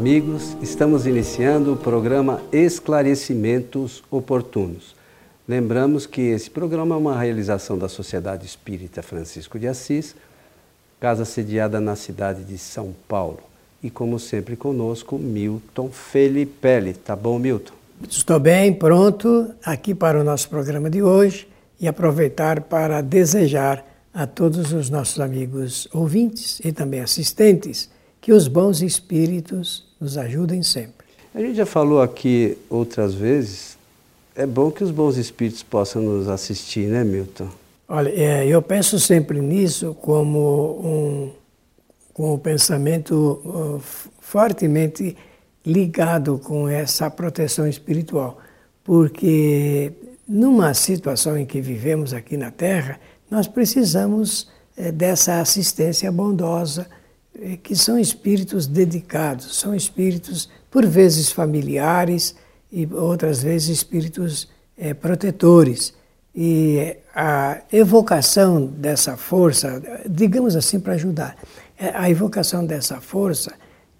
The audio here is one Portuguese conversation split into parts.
Amigos, estamos iniciando o programa Esclarecimentos Oportunos. Lembramos que esse programa é uma realização da Sociedade Espírita Francisco de Assis, casa sediada na cidade de São Paulo. E como sempre conosco, Milton Felipelli. Tá bom, Milton? Estou bem, pronto aqui para o nosso programa de hoje e aproveitar para desejar a todos os nossos amigos ouvintes e também assistentes que os bons espíritos nos ajudem sempre. A gente já falou aqui outras vezes, é bom que os bons espíritos possam nos assistir, né, Milton? Olha, é, eu penso sempre nisso como um, com um pensamento uh, fortemente ligado com essa proteção espiritual, porque numa situação em que vivemos aqui na Terra, nós precisamos é, dessa assistência bondosa que são espíritos dedicados, são espíritos, por vezes familiares e outras vezes espíritos é, protetores. E a evocação dessa força, digamos assim, para ajudar, é, a evocação dessa força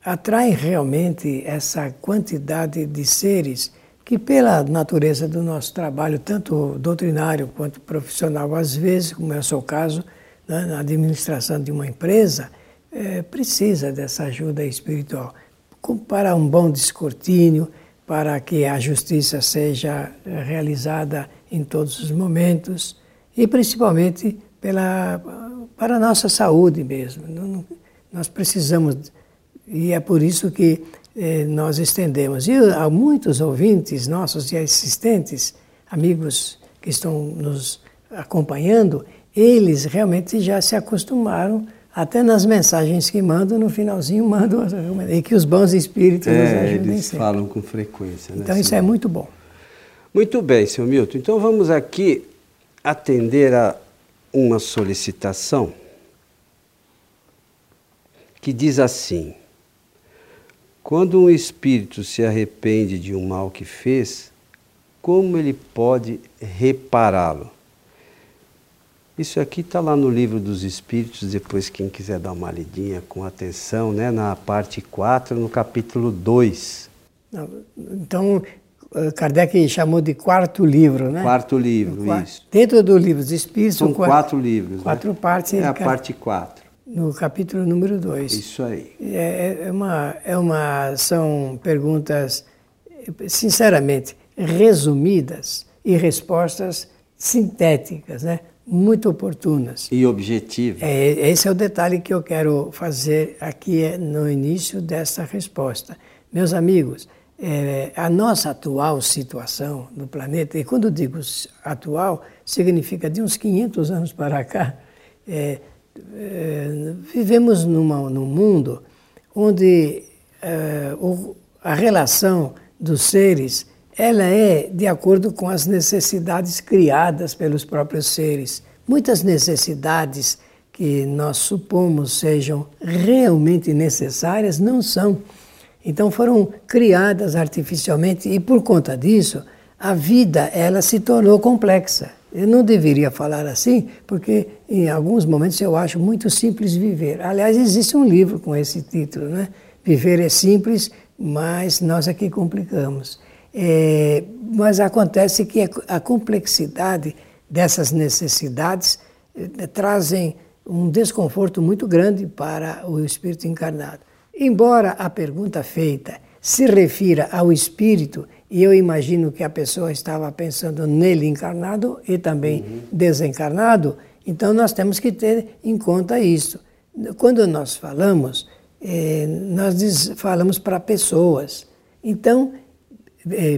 atrai realmente essa quantidade de seres que, pela natureza do nosso trabalho, tanto doutrinário quanto profissional, às vezes, como é o seu caso, né, na administração de uma empresa, é, precisa dessa ajuda espiritual para um bom descortínio, para que a justiça seja realizada em todos os momentos e principalmente pela, para a nossa saúde mesmo. Nós precisamos, e é por isso que eh, nós estendemos. E há muitos ouvintes nossos e assistentes, amigos que estão nos acompanhando, eles realmente já se acostumaram até nas mensagens que mandam, no finalzinho mandam e que os bons espíritos é, nos ajudem eles sempre. falam com frequência. Né, então isso é muito bom. Muito bem, senhor Milton. Então vamos aqui atender a uma solicitação que diz assim: quando um espírito se arrepende de um mal que fez, como ele pode repará-lo? Isso aqui está lá no livro dos Espíritos, depois quem quiser dar uma lidinha com atenção, né, na parte 4, no capítulo 2. Então, eh, Kardec chamou de quarto livro, né? Quarto livro, quarto, isso. Dentro do livro dos Espíritos... São quatro, quatro livros, né? Quatro né? partes. É a parte 4. No capítulo número 2. Isso aí. É, é, uma, é uma, são perguntas, sinceramente, resumidas e respostas sintéticas, né? Muito oportunas. E objetivas. É, esse é o detalhe que eu quero fazer aqui é, no início dessa resposta. Meus amigos, é, a nossa atual situação no planeta, e quando digo atual, significa de uns 500 anos para cá, é, é, vivemos numa, num mundo onde é, o, a relação dos seres ela é de acordo com as necessidades criadas pelos próprios seres. Muitas necessidades que nós supomos sejam realmente necessárias não são. Então foram criadas artificialmente e por conta disso a vida ela se tornou complexa. Eu não deveria falar assim, porque em alguns momentos eu acho muito simples viver. Aliás, existe um livro com esse título, né? Viver é simples, mas nós aqui é complicamos. É, mas acontece que a complexidade dessas necessidades é, trazem um desconforto muito grande para o espírito encarnado. Embora a pergunta feita se refira ao espírito, e eu imagino que a pessoa estava pensando nele encarnado e também uhum. desencarnado, então nós temos que ter em conta isso. Quando nós falamos, eh, nós diz, falamos para pessoas. Então,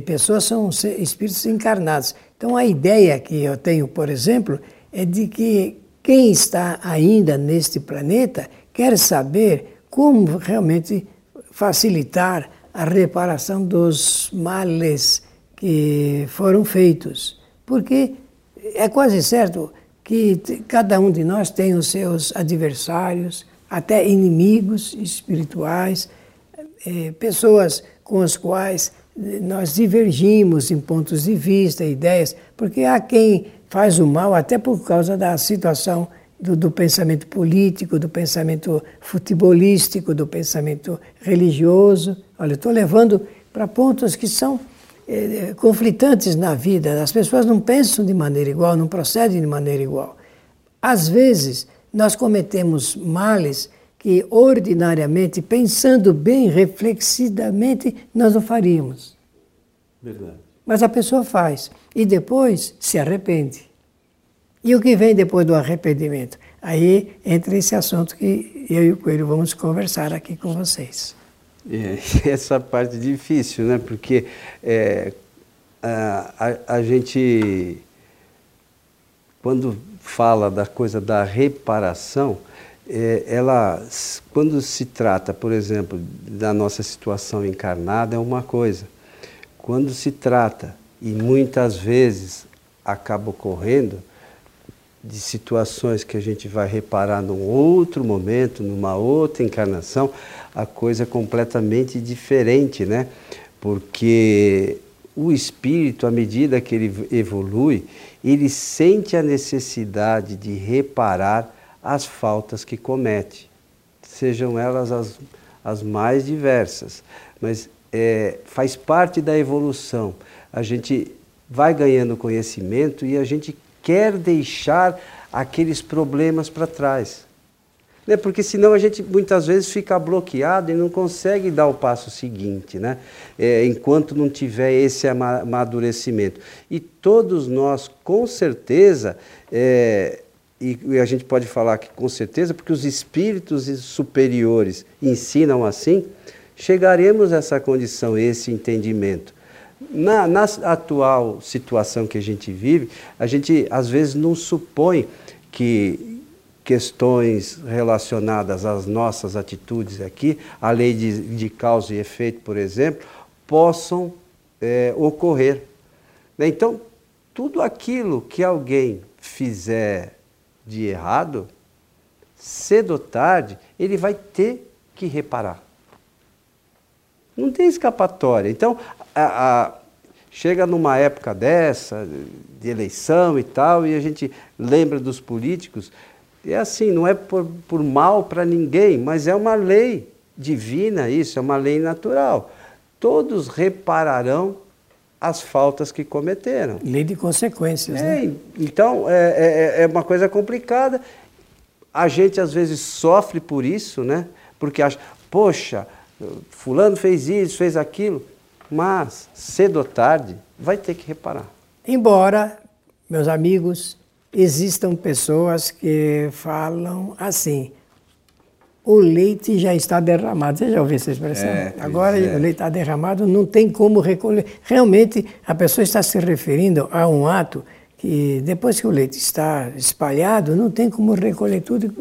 pessoas são espíritos encarnados. Então, a ideia que eu tenho, por exemplo, é de que quem está ainda neste planeta quer saber como realmente facilitar a reparação dos males que foram feitos. Porque é quase certo que cada um de nós tem os seus adversários, até inimigos espirituais, eh, pessoas com as quais nós divergimos em pontos de vista, ideias, porque há quem faz o mal até por causa da situação do, do, pensamento político, do pensamento futebolístico, do pensamento religioso. Olha, estou levando para pontos que são é, conflitantes na vida. As pessoas não pensam de maneira igual, não procedem de maneira igual. Às vezes, nós cometemos males que ordinariamente, pensando bem, reflexidamente, nós não faríamos. Verdade. Mas a pessoa faz e depois se arrepende. E o que vem depois do arrependimento? Aí entra esse assunto que eu e o Coelho vamos conversar aqui com vocês. É, essa parte difícil, né? Porque é, a, a, a gente, quando fala da coisa da reparação, é, ela, quando se trata, por exemplo, da nossa situação encarnada, é uma coisa. Quando se trata, e muitas vezes acaba ocorrendo, de situações que a gente vai reparar num outro momento, numa outra encarnação, a coisa é completamente diferente, né? Porque o espírito, à medida que ele evolui, ele sente a necessidade de reparar as faltas que comete, sejam elas as, as mais diversas. Mas é, faz parte da evolução. A gente vai ganhando conhecimento e a gente quer deixar aqueles problemas para trás. Né? Porque senão a gente muitas vezes fica bloqueado e não consegue dar o passo seguinte, né? É, enquanto não tiver esse amadurecimento. E todos nós, com certeza, é, e, e a gente pode falar que com certeza, porque os espíritos superiores ensinam assim, chegaremos a essa condição, esse entendimento. Na, na, atual situação que a gente vive, a gente às vezes não supõe que questões relacionadas às nossas atitudes aqui, a lei de, de causa e efeito, por exemplo, possam é, ocorrer. Né? Então, tudo aquilo que alguém fizer de errado, cedo ou tarde, ele vai ter que reparar. Não tem escapatória. Então, a, a, chega numa época dessa, de eleição e tal, e a gente lembra dos políticos. É assim, não é por, por mal para ninguém, mas é uma lei divina isso, é uma lei natural. Todos repararão as faltas que cometeram. Lei de consequências, é, né? Então, é, é, é uma coisa complicada. A gente às vezes sofre por isso, né? Porque acha, poxa, fulano fez isso, fez aquilo, mas cedo ou tarde vai ter que reparar. Embora, meus amigos, existam pessoas que falam assim, o leite já está derramado. Você já ouviu essa expressão? É, Agora é. o leite está derramado, não tem como recolher. Realmente, a pessoa está se referindo a um ato que, depois que o leite está espalhado, não tem como recolher tudo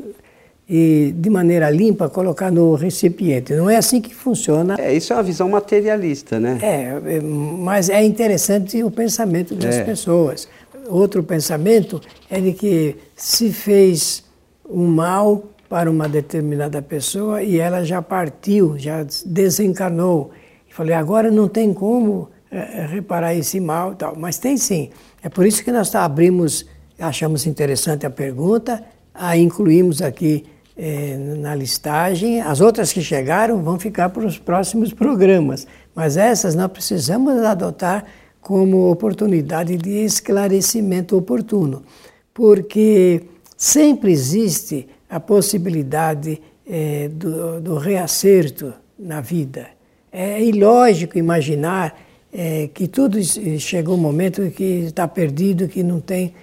e de maneira limpa colocar no recipiente. Não é assim que funciona. É, isso é uma visão materialista, né? É, é mas é interessante o pensamento das é. pessoas. Outro pensamento é de que se fez um mal para uma determinada pessoa e ela já partiu, já desencarnou. E falei, agora não tem como é, reparar esse mal tal. Mas tem sim. É por isso que nós abrimos, achamos interessante a pergunta, a incluímos aqui é, na listagem. As outras que chegaram vão ficar para os próximos programas, mas essas nós precisamos adotar como oportunidade de esclarecimento oportuno, porque sempre existe a possibilidade é, do, do, reacerto na vida. É ilógico imaginar é, que tudo chegou um momento que está perdido, que não tem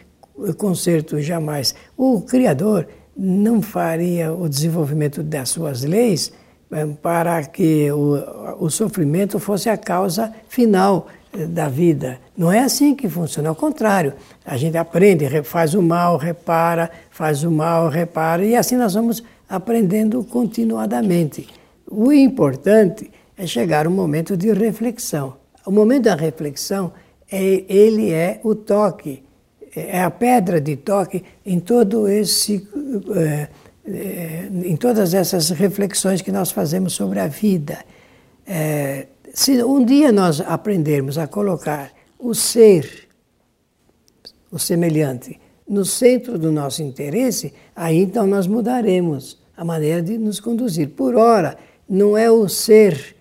conserto jamais. O Criador não faria o desenvolvimento das suas leis eh, para que o, o sofrimento fosse a causa final eh, da vida. Não é assim que funciona, ao contrário. A gente aprende, faz o mal, repara, faz o mal, repara, e assim nós vamos aprendendo continuadamente. O importante é chegar um momento de reflexão. O momento da reflexão, é, ele é o toque é a pedra de toque em todo esse é, em todas essas reflexões que nós fazemos sobre a vida. É, se um dia nós aprendermos a colocar o ser, o semelhante, no centro do nosso interesse, aí então nós mudaremos a maneira de nos conduzir. Por ora, não é o ser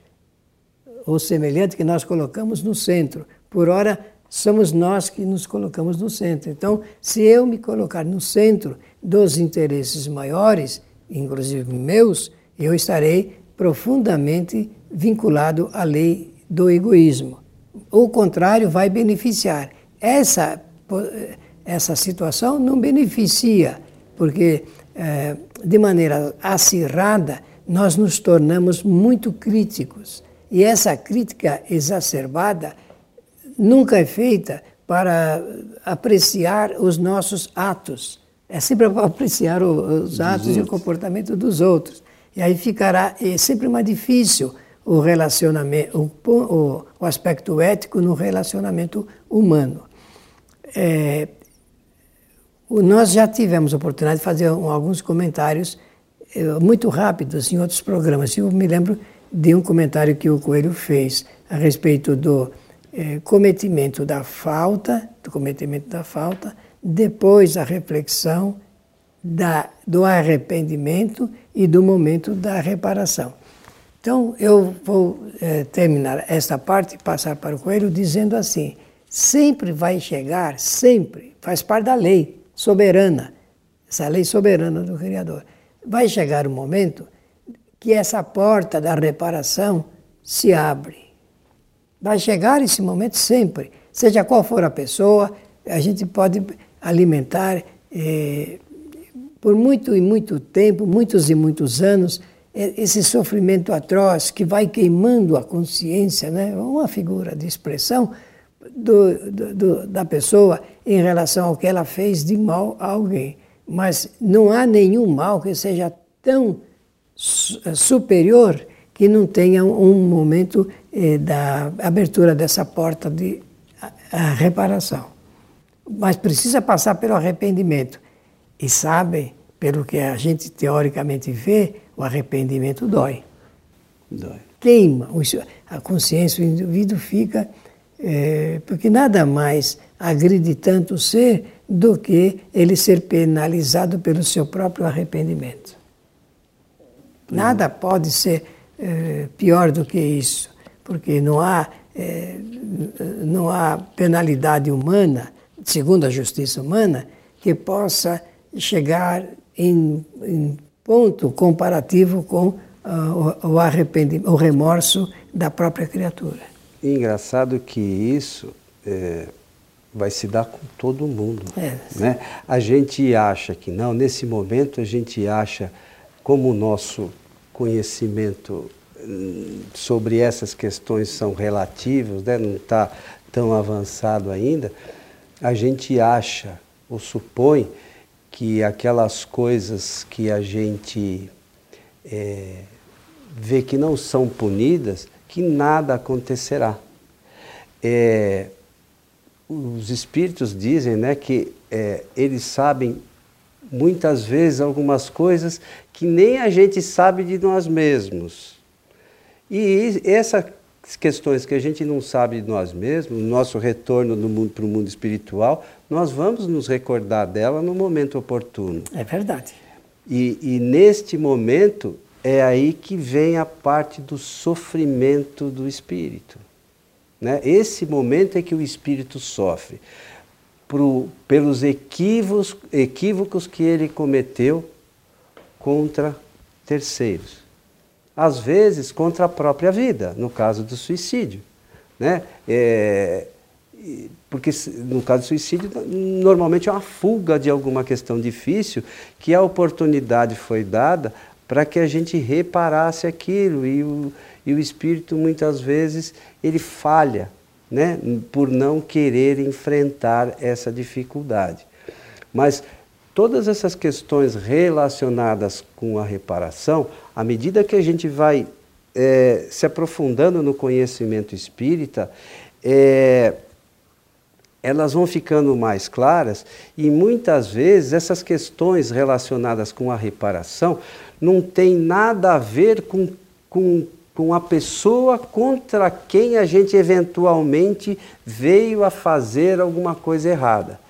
ou semelhante que nós colocamos no centro. Por ora, somos nós que nos colocamos no centro. Então, se eu me colocar no centro dos interesses maiores, inclusive meus, eu estarei profundamente vinculado à lei do egoísmo. O contrário vai beneficiar. Essa, essa situação não beneficia, porque é, de maneira acirrada nós nos tornamos muito críticos. E essa crítica exacerbada nunca é feita para apreciar os nossos atos. É sempre para apreciar os atos e o comportamento dos outros. E aí ficará é sempre mais difícil o relacionamento, o, o, aspecto ético no relacionamento humano. É, nós já tivemos a oportunidade de fazer alguns comentários é, muito rápidos em outros programas. Eu me lembro de um comentário que o Coelho fez a respeito do é, cometimento da falta, do cometimento da falta, depois a reflexão da, do arrependimento e do momento da reparação. Então, eu vou é, terminar esta parte e passar para o Coelho dizendo assim: sempre vai chegar, sempre, faz parte da lei soberana, essa lei soberana do Criador. Vai chegar o um momento que essa porta da reparação se abre. Vai chegar esse momento sempre, seja qual for a pessoa, a gente pode alimentar eh, por muito e muito tempo, muitos e muitos anos, esse sofrimento atroz que vai queimando a consciência, né? uma figura de expressão do, do, do, da pessoa em relação ao que ela fez de mal a alguém. Mas não há nenhum mal que seja tão eh, superior que não tenha um momento eh, da abertura dessa porta de a, a reparação. Mas precisa passar pelo arrependimento. E sabem, pelo que a gente teoricamente vê, o arrependimento dói. Dói. Queima a consciência, o indivíduo fica. É, porque nada mais agride tanto o ser do que ele ser penalizado pelo seu próprio arrependimento. Nada pode ser é, pior do que isso, porque não há, é, não há penalidade humana, segundo a justiça humana, que possa chegar em, em ponto comparativo com uh, o arrependimento, o remorso da própria criatura. Engraçado que isso é, vai se dar com todo mundo. É, né? A gente acha que não, nesse momento a gente acha como o nosso conhecimento hum, sobre essas questões são relativos, né? não está tão avançado ainda, a gente acha ou supõe que aquelas coisas que a gente é, vê que não são punidas, que nada acontecerá. É, os espíritos dizem né, que é, eles sabem muitas vezes algumas coisas que nem a gente sabe de nós mesmos. E essas questões que a gente não sabe de nós mesmos, no nosso retorno para o mundo espiritual, nós vamos nos recordar dela no momento oportuno. É verdade. E, e neste momento é aí que vem a parte do sofrimento do espírito. Né? Esse momento é que o espírito sofre pro, pelos equívocos, equívocos que ele cometeu contra terceiros. Às vezes contra a própria vida, no caso do suicídio. Né? É, porque no caso do suicídio, normalmente é uma fuga de alguma questão difícil, que a oportunidade foi dada para que a gente reparasse aquilo e o, e o espírito muitas vezes ele falha, né, por não querer enfrentar essa dificuldade. Mas todas essas questões relacionadas com a reparação, à medida que a gente vai é, se aprofundando no conhecimento espírita, é, elas vão ficando mais claras e muitas vezes essas questões relacionadas com a reparação não tem nada a ver com, com, com a pessoa contra quem a gente eventualmente veio a fazer alguma coisa errada.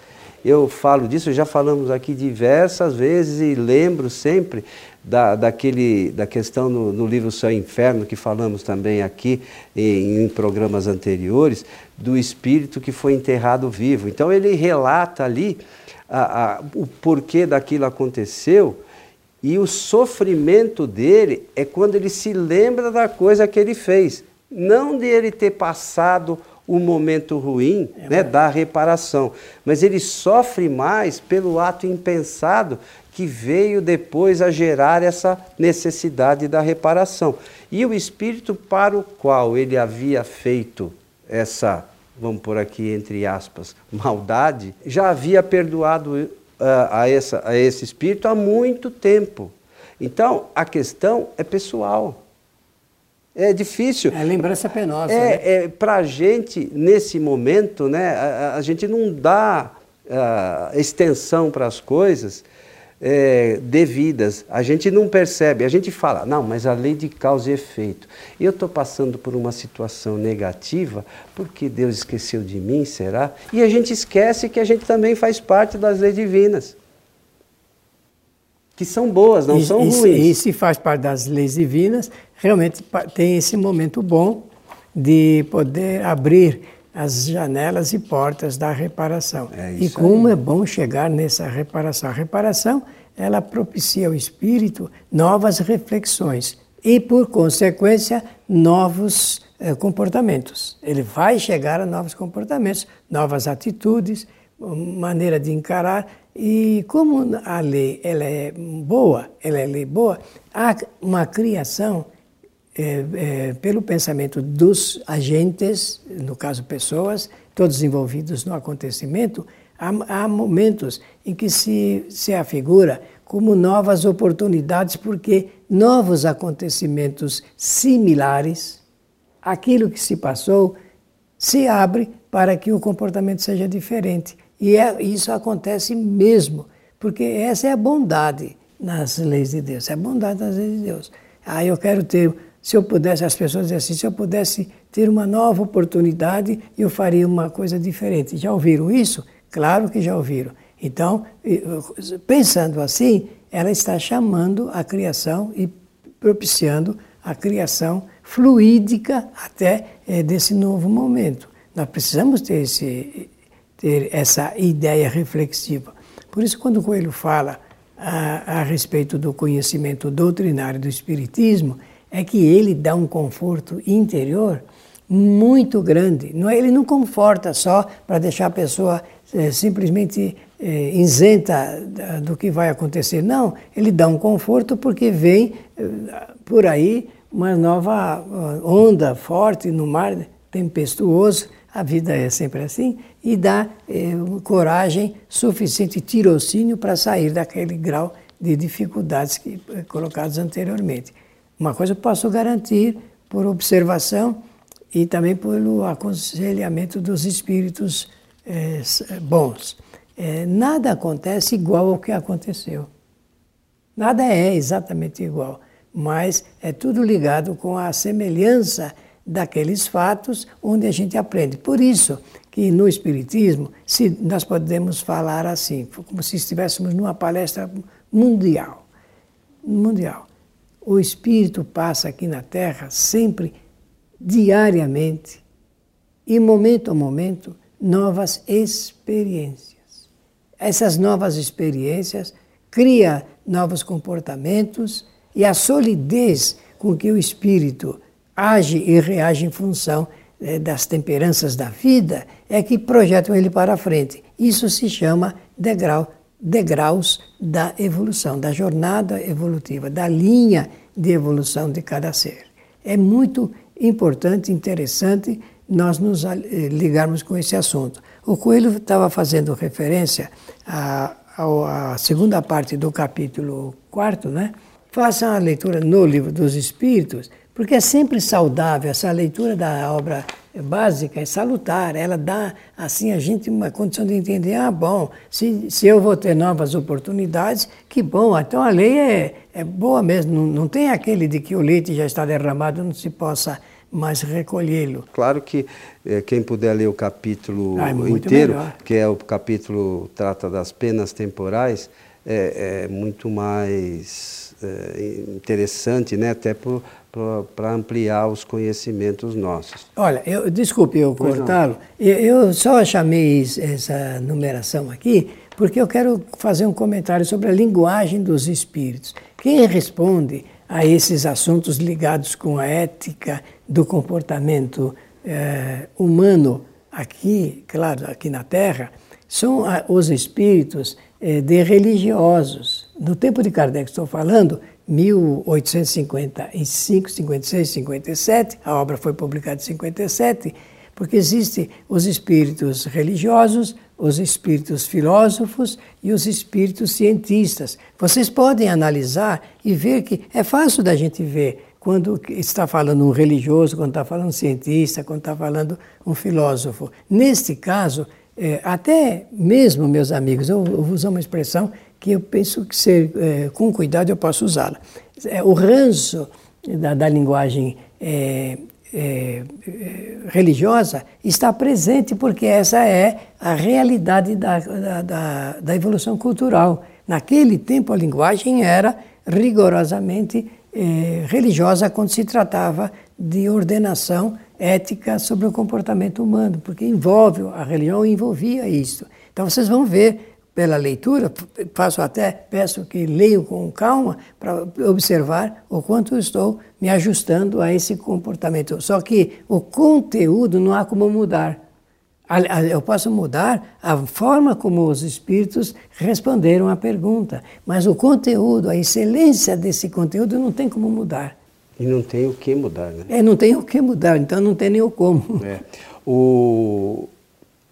Eu falo disso, já falamos aqui diversas vezes e lembro sempre da, daquele, da questão no, no livro Céu e Inferno, que falamos também aqui em, em programas anteriores, do espírito que foi enterrado vivo. Então ele relata ali a, a, o porquê daquilo aconteceu e o sofrimento dele é quando ele se lembra da coisa que ele fez, não de ele ter passado o momento ruim é né, da reparação, mas ele sofre mais pelo ato impensado que veio depois a gerar essa necessidade da reparação. E o espírito para o qual ele havia feito essa, vamos por aqui entre aspas, maldade, já havia perdoado uh, a, essa, a esse espírito há muito tempo. Então, a questão é pessoal. É difícil. É lembrança penosa. É, né? é para a gente, nesse momento, né, a, a gente não dá uh, extensão para as coisas é, devidas. A gente não percebe, a gente fala, não, mas a lei de causa e efeito. Eu estou passando por uma situação negativa porque Deus esqueceu de mim, será? E a gente esquece que a gente também faz parte das leis divinas. Que são boas, não e, são e, ruins. E se faz parte das leis divinas, realmente tem esse momento bom de poder abrir as janelas e portas da reparação. É e como aí. é bom chegar nessa reparação. A reparação, ela propicia ao espírito novas reflexões e, por consequência, novos eh, comportamentos. Ele vai chegar a novos comportamentos, novas atitudes, maneira de encarar. E como a lei ela é boa, ela é lei boa, há uma criação é, é, pelo pensamento dos agentes, no caso pessoas, todos envolvidos no acontecimento, há, há momentos em que se, se afigura como novas oportunidades, porque novos acontecimentos similares, aquilo que se passou, se abre para que o comportamento seja diferente. E é, isso acontece mesmo, porque essa é a bondade nas leis de Deus, é a bondade nas leis de Deus. Ah, eu quero ter se eu pudesse, as pessoas dizem assim, se eu pudesse ter uma nova oportunidade, eu faria uma coisa diferente. Já ouviram isso? Claro que já ouviram. Então, pensando assim, ela está chamando a criação e propiciando a criação fluídica até é, desse novo momento. Nós precisamos ter, esse, ter essa ideia reflexiva. Por isso, quando o Coelho fala a, a respeito do conhecimento doutrinário do Espiritismo, é que ele dá um conforto interior muito grande. Não, é, ele não conforta só para deixar a pessoa é, simplesmente é, isenta do que vai acontecer. Não, ele dá um conforto porque vem é, por aí uma nova onda forte no mar tempestuoso. A vida é sempre assim e dá é, coragem suficiente, tirocínio para sair daquele grau de dificuldades que é, colocados anteriormente. Uma coisa eu posso garantir por observação e também pelo aconselhamento dos espíritos é, bons. Nada acontece igual ao que aconteceu. Nada é exatamente igual, mas é tudo ligado com a semelhança daqueles fatos onde a gente aprende. Por isso que no Espiritismo se, nós podemos falar assim, como se estivéssemos numa palestra mundial. Mundial o Espírito passa aqui na Terra sempre, diariamente, e momento a momento, novas experiências. Essas novas experiências criam novos comportamentos e a solidez com que o Espírito age e reage em função das temperanças da vida é que projetam ele para frente. Isso se chama degrau degraus da evolução, da jornada evolutiva, da linha de evolução de cada ser. É muito importante, interessante nós nos eh, ligarmos com esse assunto. O Coelho estava fazendo referência à, à segunda parte do capítulo 4, né? Façam a leitura no livro dos Espíritos, porque é sempre saudável essa leitura da obra básica, é salutar, ela dá assim a gente uma condição de entender, ah, bom, se, se eu vou ter novas oportunidades, que bom, então a lei é, é boa mesmo, não, não tem aquele de que o leite já está derramado, não se possa mas recolhê-lo. Claro que eh, quem puder ler o capítulo ah, é inteiro, melhor. que é o capítulo trata das penas temporais, é, é muito mais é, interessante, né? até para ampliar os conhecimentos nossos. Olha, eu, desculpe eu cortá-lo, eu, eu só chamei essa numeração aqui porque eu quero fazer um comentário sobre a linguagem dos espíritos. Quem responde a esses assuntos ligados com a ética do comportamento eh, humano aqui, claro, aqui na Terra, são os espíritos eh, de religiosos. No tempo de Kardec, estou falando, 1855, 56, 57, a obra foi publicada em 57, porque existem os espíritos religiosos, os espíritos filósofos e os espíritos cientistas. Vocês podem analisar e ver que é fácil da gente ver quando está falando um religioso, quando está falando um cientista, quando está falando um filósofo. Neste caso, é, até mesmo, meus amigos, eu, eu vou usar uma expressão que eu penso que ser, é, com cuidado eu posso usá-la. É, o ranço da, da linguagem é, é, é, religiosa está presente porque essa é a realidade da, da, da, da, evolução cultural. Naquele tempo a linguagem era rigorosamente é, religiosa quando se tratava de ordenação ética sobre o comportamento humano, porque envolve, a religião envolvia isso. Então vocês vão ver pela leitura, faço até, peço que leiam com calma para observar o quanto estou me ajustando a esse comportamento. Só que o conteúdo não há como mudar. Eu posso mudar a forma como os espíritos responderam à pergunta, mas o conteúdo, a excelência desse conteúdo não tem como mudar. E não tem o que mudar, né? É, não tem o que mudar, então não tem nem o como. É. O,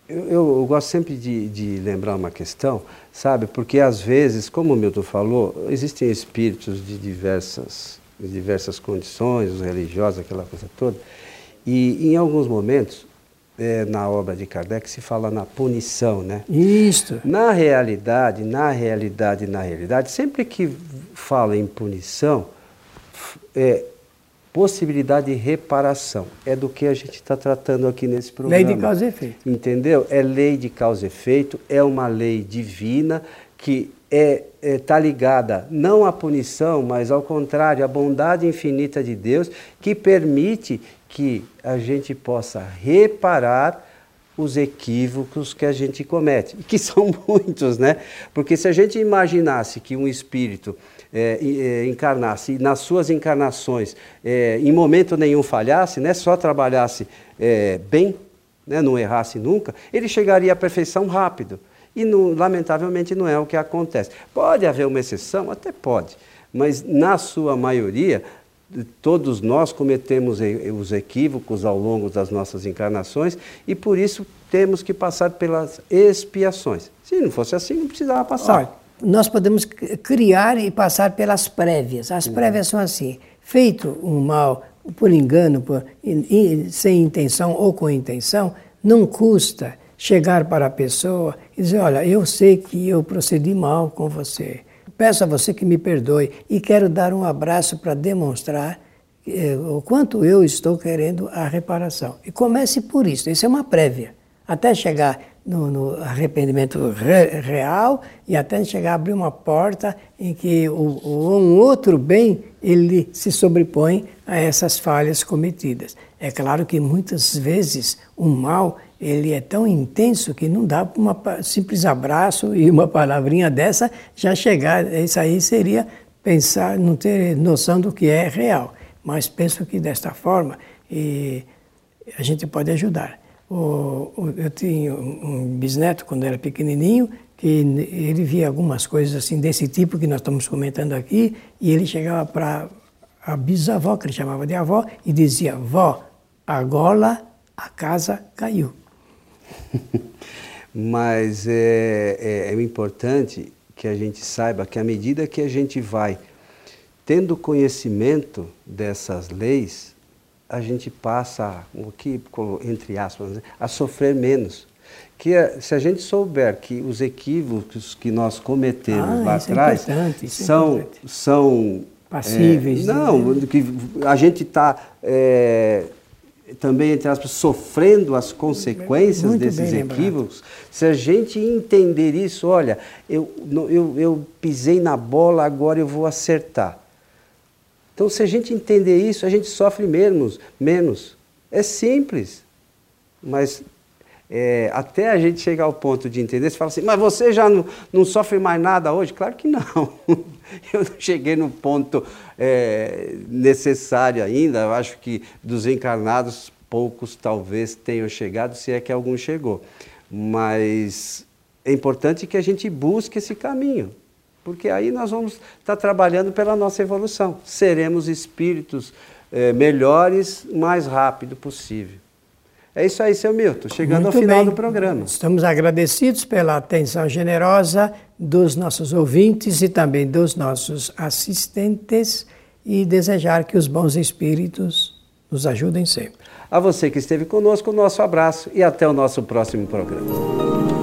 eu, eu, eu, gosto sempre de, de, lembrar uma questão, sabe? Porque às vezes, como o Milton falou, existem espíritos de diversas, de diversas condições, os religiosos, aquela coisa toda, e em alguns momentos, é, na obra de Kardec, se fala na punição, né? Isso. Na realidade, na realidade, na realidade, sempre que fala em punição, é, possibilidade de reparação. É do que a gente está tratando aqui nesse programa. Lei de causa e efeito. Entendeu? É lei de causa e efeito, é uma lei divina que está é, é, tá ligada não à punição, mas ao contrário, à bondade infinita de Deus, que permite que a gente possa reparar os equívocos que a gente comete, que são muitos, né? Porque se a gente imaginasse que um espírito é, é, encarnasse e nas suas encarnações é, em momento nenhum falhasse, né, só trabalhasse é, bem, né, não errasse nunca, ele chegaria à perfeição rápido. E lamentavelmente não é o que acontece. Pode haver uma exceção? Até pode. Mas na sua maioria, todos nós cometemos os equívocos ao longo das nossas encarnações e por isso temos que passar pelas expiações. Se não fosse assim, não precisava passar. Olha, nós podemos criar e passar pelas prévias. As prévias são assim: feito um mal por engano, por, sem intenção ou com intenção, não custa chegar para a pessoa e dizer: Olha, eu sei que eu procedi mal com você. Peço a você que me perdoe e quero dar um abraço para demonstrar eh, o quanto eu estou querendo a reparação. E comece por isso. Isso é uma prévia. Até chegar no, no arrependimento re, real e até chegar a abrir uma porta em que o, o, um outro bem ele se sobrepõe a essas falhas cometidas. É claro que muitas vezes o mal ele é tão intenso que não dá para um simples abraço e uma palavrinha dessa já chegar. Isso aí seria pensar, não ter noção do que é real. Mas penso que desta forma e a gente pode ajudar. O, eu tinha um bisneto quando era pequenininho que ele via algumas coisas assim desse tipo que nós estamos comentando aqui e ele chegava para a bisavó, que ele chamava de avó, e dizia: Vó, agora a casa caiu. Mas é, é, é importante que a gente saiba que à medida que a gente vai tendo conhecimento dessas leis, a gente passa, o que, entre aspas, né, a sofrer menos. Que é, se a gente souber que os equívocos que nós cometemos ah, lá é atrás é são, são passíveis. É, não, que a gente está é, também, entre aspas, sofrendo as consequências Muito desses equívocos, se a gente entender isso, olha, eu, eu, eu pisei na bola, agora eu vou acertar. Então, se a gente entender isso, a gente sofre menos. menos. É simples, mas é, até a gente chegar ao ponto de entender, você fala assim, mas você já não, não sofre mais nada hoje? Claro que não. Eu não cheguei no ponto é, necessário ainda. Eu acho que dos encarnados, poucos talvez tenham chegado, se é que algum chegou. Mas é importante que a gente busque esse caminho, porque aí nós vamos estar trabalhando pela nossa evolução. Seremos espíritos é, melhores o mais rápido possível. É isso aí, seu Milton. Chegando Muito ao final bem. do programa. Estamos agradecidos pela atenção generosa dos nossos ouvintes e também dos nossos assistentes e desejar que os bons espíritos nos ajudem sempre. A você que esteve conosco, o nosso abraço e até o nosso próximo programa.